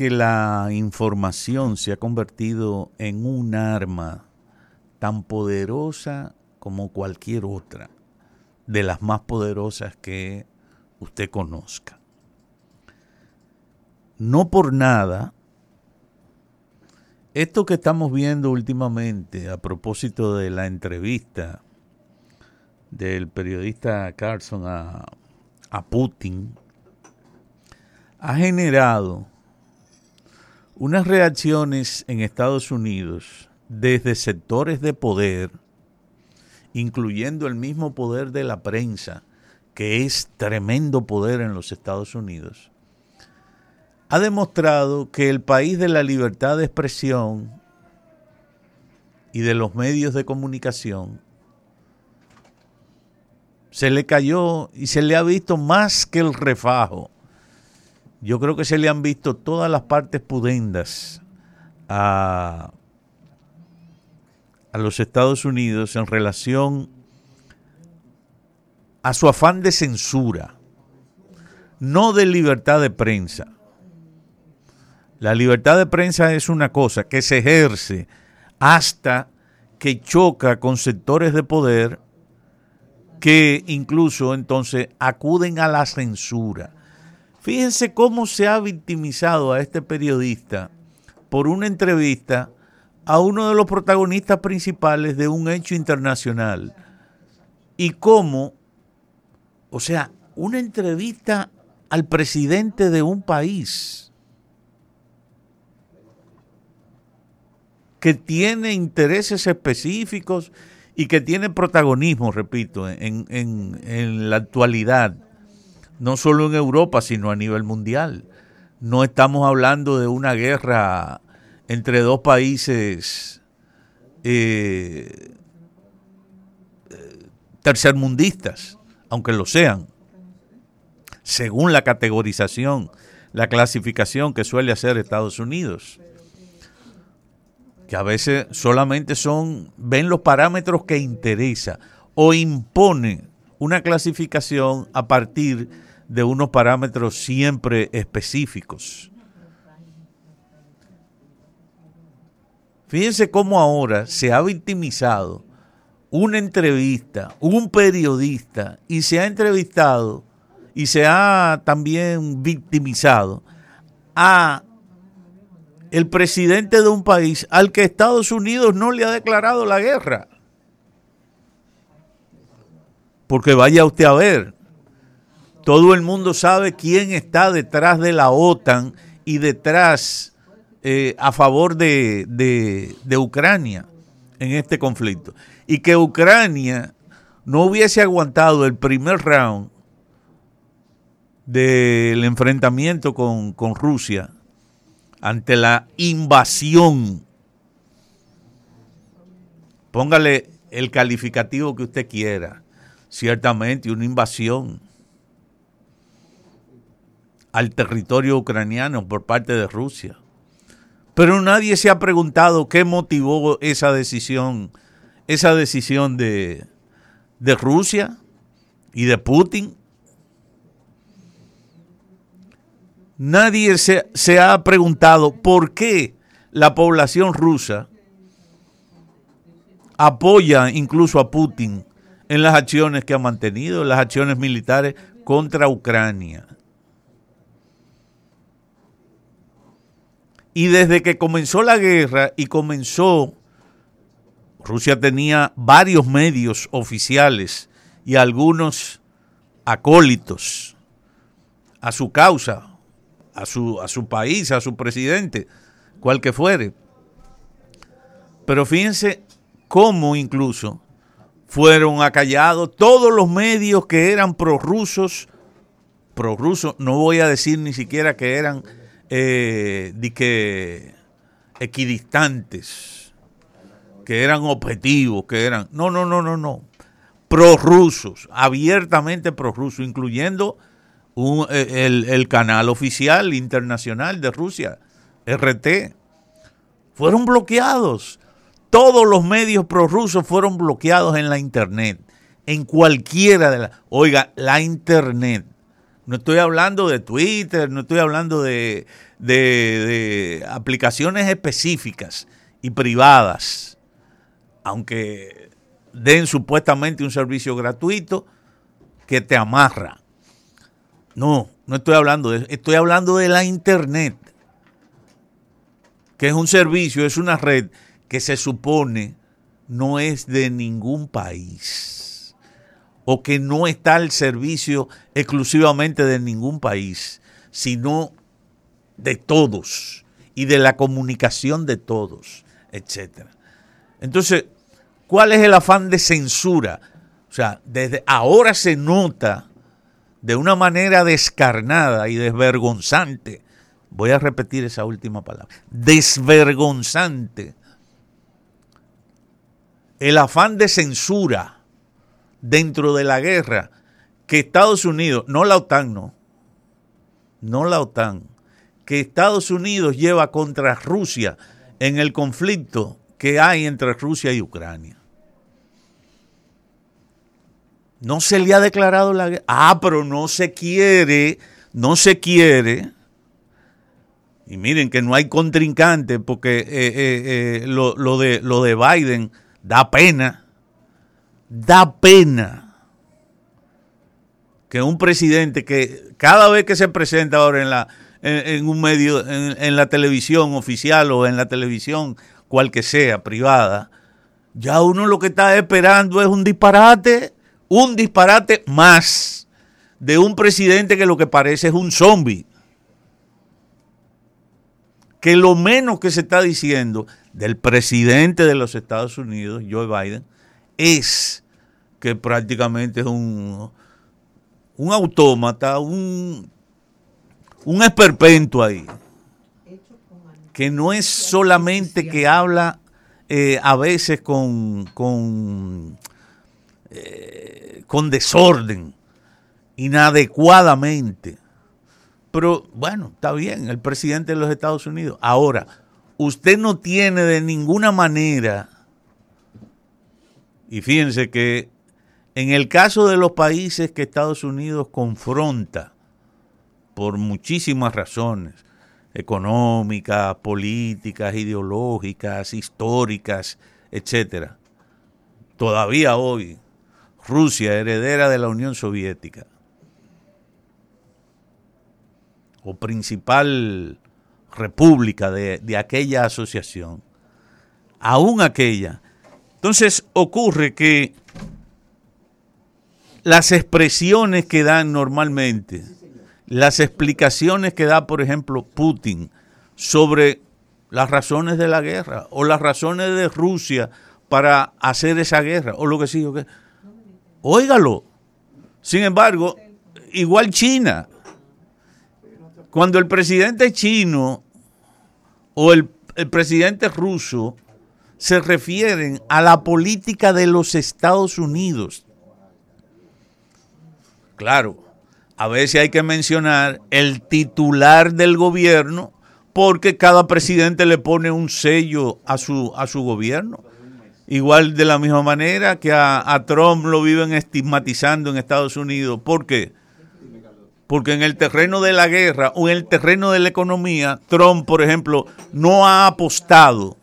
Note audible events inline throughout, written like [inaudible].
que la información se ha convertido en un arma tan poderosa como cualquier otra, de las más poderosas que usted conozca. No por nada, esto que estamos viendo últimamente a propósito de la entrevista del periodista Carlson a, a Putin, ha generado unas reacciones en Estados Unidos desde sectores de poder, incluyendo el mismo poder de la prensa, que es tremendo poder en los Estados Unidos, ha demostrado que el país de la libertad de expresión y de los medios de comunicación se le cayó y se le ha visto más que el refajo yo creo que se le han visto todas las partes pudendas a, a los Estados Unidos en relación a su afán de censura, no de libertad de prensa. La libertad de prensa es una cosa que se ejerce hasta que choca con sectores de poder que incluso entonces acuden a la censura. Fíjense cómo se ha victimizado a este periodista por una entrevista a uno de los protagonistas principales de un hecho internacional. Y cómo, o sea, una entrevista al presidente de un país que tiene intereses específicos y que tiene protagonismo, repito, en, en, en la actualidad no solo en Europa, sino a nivel mundial. No estamos hablando de una guerra entre dos países eh, tercermundistas, aunque lo sean, según la categorización, la clasificación que suele hacer Estados Unidos, que a veces solamente son, ven los parámetros que interesa o imponen una clasificación a partir de unos parámetros siempre específicos. Fíjense cómo ahora se ha victimizado una entrevista, un periodista, y se ha entrevistado y se ha también victimizado a el presidente de un país al que Estados Unidos no le ha declarado la guerra. Porque vaya usted a ver, todo el mundo sabe quién está detrás de la OTAN y detrás eh, a favor de, Ucrania en este conflicto. Y que Ucrania no hubiese aguantado el primer round del enfrentamiento con, Rusia ante la invasión. Póngale el calificativo que usted quiera. Ciertamente una invasión al territorio ucraniano por parte de Rusia. Pero nadie se ha preguntado qué motivó esa decisión, esa decisión de, de Rusia y de Putin. Nadie se, se ha preguntado por qué la población rusa apoya incluso a Putin en las acciones que ha mantenido, las acciones militares contra Ucrania. Y desde que comenzó la guerra y comenzó, Rusia tenía varios medios oficiales y algunos acólitos a su causa, a su, a su país, a su presidente, cual que fuere. Pero fíjense cómo incluso fueron acallados todos los medios que eran prorrusos, prorrusos, no voy a decir ni siquiera que eran eh, de que equidistantes, que eran objetivos, que eran... No, no, no, no, no. Prorrusos, abiertamente prorrusos, incluyendo eh, el, el canal oficial internacional de Rusia, RT. Fueron bloqueados. Todos los medios prorrusos fueron bloqueados en la Internet. En cualquiera de las... Oiga, la Internet No estoy hablando de Twitter, no estoy hablando de, de, aplicaciones específicas y privadas, aunque den supuestamente un servicio gratuito que te amarra. No, no estoy hablando de eso, estoy hablando de la Internet, que es un servicio, es una red que se supone no es de ningún país o que no está al servicio exclusivamente de ningún país, sino de todos y de la comunicación de todos, etc. Entonces, ¿cuál es el afán de censura? O sea, desde ahora se nota de una manera descarnada y desvergonzante, voy a repetir esa última palabra, desvergonzante, el afán de censura dentro de la guerra que Estados Unidos, no la OTAN, no, no la OTAN, que Estados Unidos lleva contra Rusia en el conflicto que hay entre Rusia y Ucrania. No se le ha declarado la guerra. Ah, pero no se quiere, no se quiere. Y miren que no hay contrincante porque eh, eh, eh, lo, de, lo de Biden da pena. Da pena que un presidente que cada vez que se presenta ahora en la, en, un medio, en, la televisión oficial o en la televisión cual que sea, privada, ya uno lo que está esperando es un disparate, un disparate más de un presidente que lo que parece es un zombie. Que lo menos que se está diciendo del presidente de los Estados Unidos, Joe Biden, es que prácticamente es un, un autómata, un un esperpento ahí, que no es solamente que habla eh, a veces con, con, eh, con desorden, inadecuadamente. Pero bueno, está bien, el presidente de los Estados Unidos. Ahora, usted no tiene de ninguna manera, y fíjense que en el caso de los países que Estados Unidos confronta, por muchísimas razones, económicas, políticas, ideológicas, históricas, etcétera. Todavía hoy, Rusia, heredera de la Unión Soviética, o principal república de, de aquella asociación, aún aquella. Entonces ocurre que las expresiones que dan normalmente, las explicaciones que da, por ejemplo, Putin sobre las razones de la guerra o las razones de Rusia para hacer esa guerra o lo que sí, que óigalo. Sin embargo, igual China. Cuando el presidente chino o el, el presidente ruso se refieren a la política de los Estados Unidos, claro, a veces hay que mencionar el titular del gobierno porque cada presidente le pone un sello a su, a su gobierno. Igual de la misma manera que a, Trump lo viven estigmatizando en Estados Unidos. ¿Por qué? Porque en el terreno de la guerra o en el terreno de la economía, Trump, por ejemplo, no ha apostado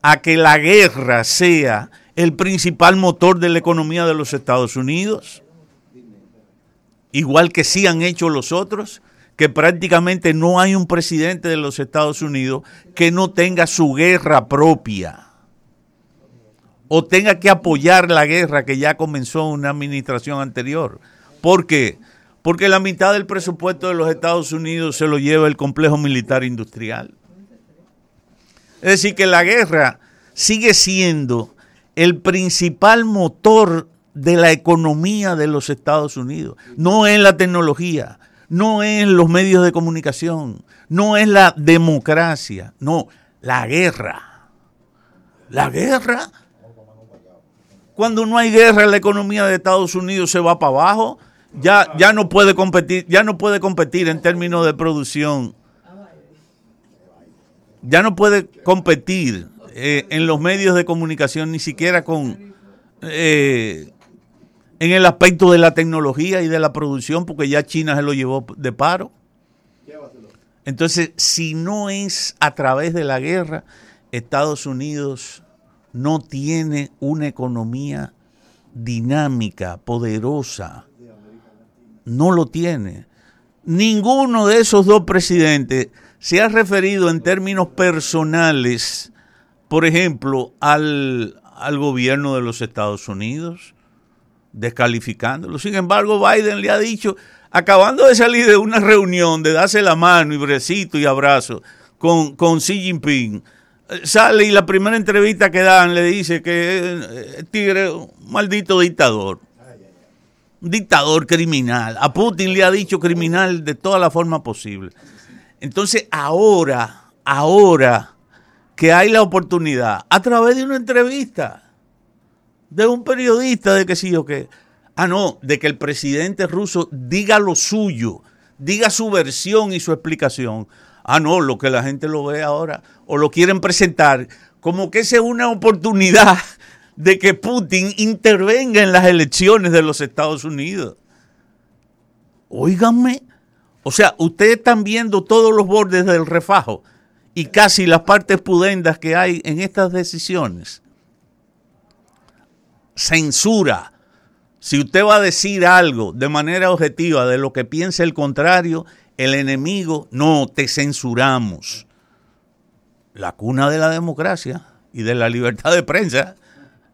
a que la guerra sea el principal motor de la economía de los Estados Unidos igual que sí han hecho los otros, que prácticamente no hay un presidente de los Estados Unidos que no tenga su guerra propia o tenga que apoyar la guerra que ya comenzó una administración anterior. ¿Por qué? Porque la mitad del presupuesto de los Estados Unidos se lo lleva el complejo militar industrial. Es decir, que la guerra sigue siendo el principal motor de la economía de los Estados Unidos. No es la tecnología, no es los medios de comunicación, no es la democracia, no, la guerra. La guerra. Cuando no hay guerra, la economía de Estados Unidos se va para abajo. Ya, ya no puede competir, ya no puede competir en términos de producción. Ya no puede competir eh, en los medios de comunicación ni siquiera con eh, en el aspecto de la tecnología y de la producción, porque ya China se lo llevó de paro. Entonces, si no es a través de la guerra, Estados Unidos no tiene una economía dinámica, poderosa. No lo tiene. Ninguno de esos dos presidentes se ha referido en términos personales, por ejemplo, al, al gobierno de los Estados Unidos descalificándolo. Sin embargo, Biden le ha dicho, acabando de salir de una reunión, de darse la mano y brecito y abrazo con, con Xi Jinping, eh, sale y la primera entrevista que dan le dice que eh, Tigre un maldito dictador. Un dictador criminal. A Putin le ha dicho criminal de toda la forma posible. Entonces, ahora, ahora que hay la oportunidad, a través de una entrevista, de un periodista de que sí o qué. Ah, no, de que el presidente ruso diga lo suyo, diga su versión y su explicación. Ah, no, lo que la gente lo ve ahora o lo quieren presentar como que es una oportunidad [laughs] de que Putin intervenga en las elecciones de los Estados Unidos. Óiganme, o sea, ustedes están viendo todos los bordes del refajo y casi las partes pudendas que hay en estas decisiones censura. Si usted va a decir algo de manera objetiva de lo que piensa el contrario, el enemigo, no, te censuramos. La cuna de la democracia y de la libertad de prensa,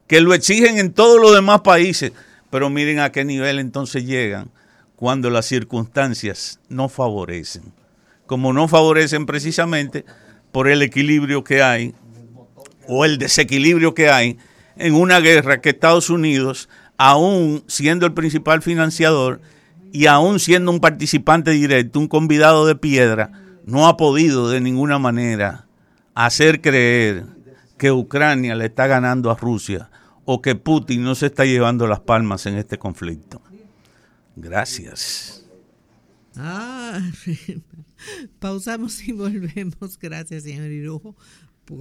que lo exigen en todos los demás países. Pero miren a qué nivel entonces llegan cuando las circunstancias no favorecen. Como no favorecen precisamente por el equilibrio que hay o el desequilibrio que hay en una guerra que Estados Unidos, aún siendo el principal financiador y aún siendo un participante directo, un convidado de piedra, no ha podido de ninguna manera hacer creer que Ucrania le está ganando a Rusia o que Putin no se está llevando las palmas en este conflicto. Gracias. Ah, [laughs] pausamos y volvemos. Gracias, señor Irujo.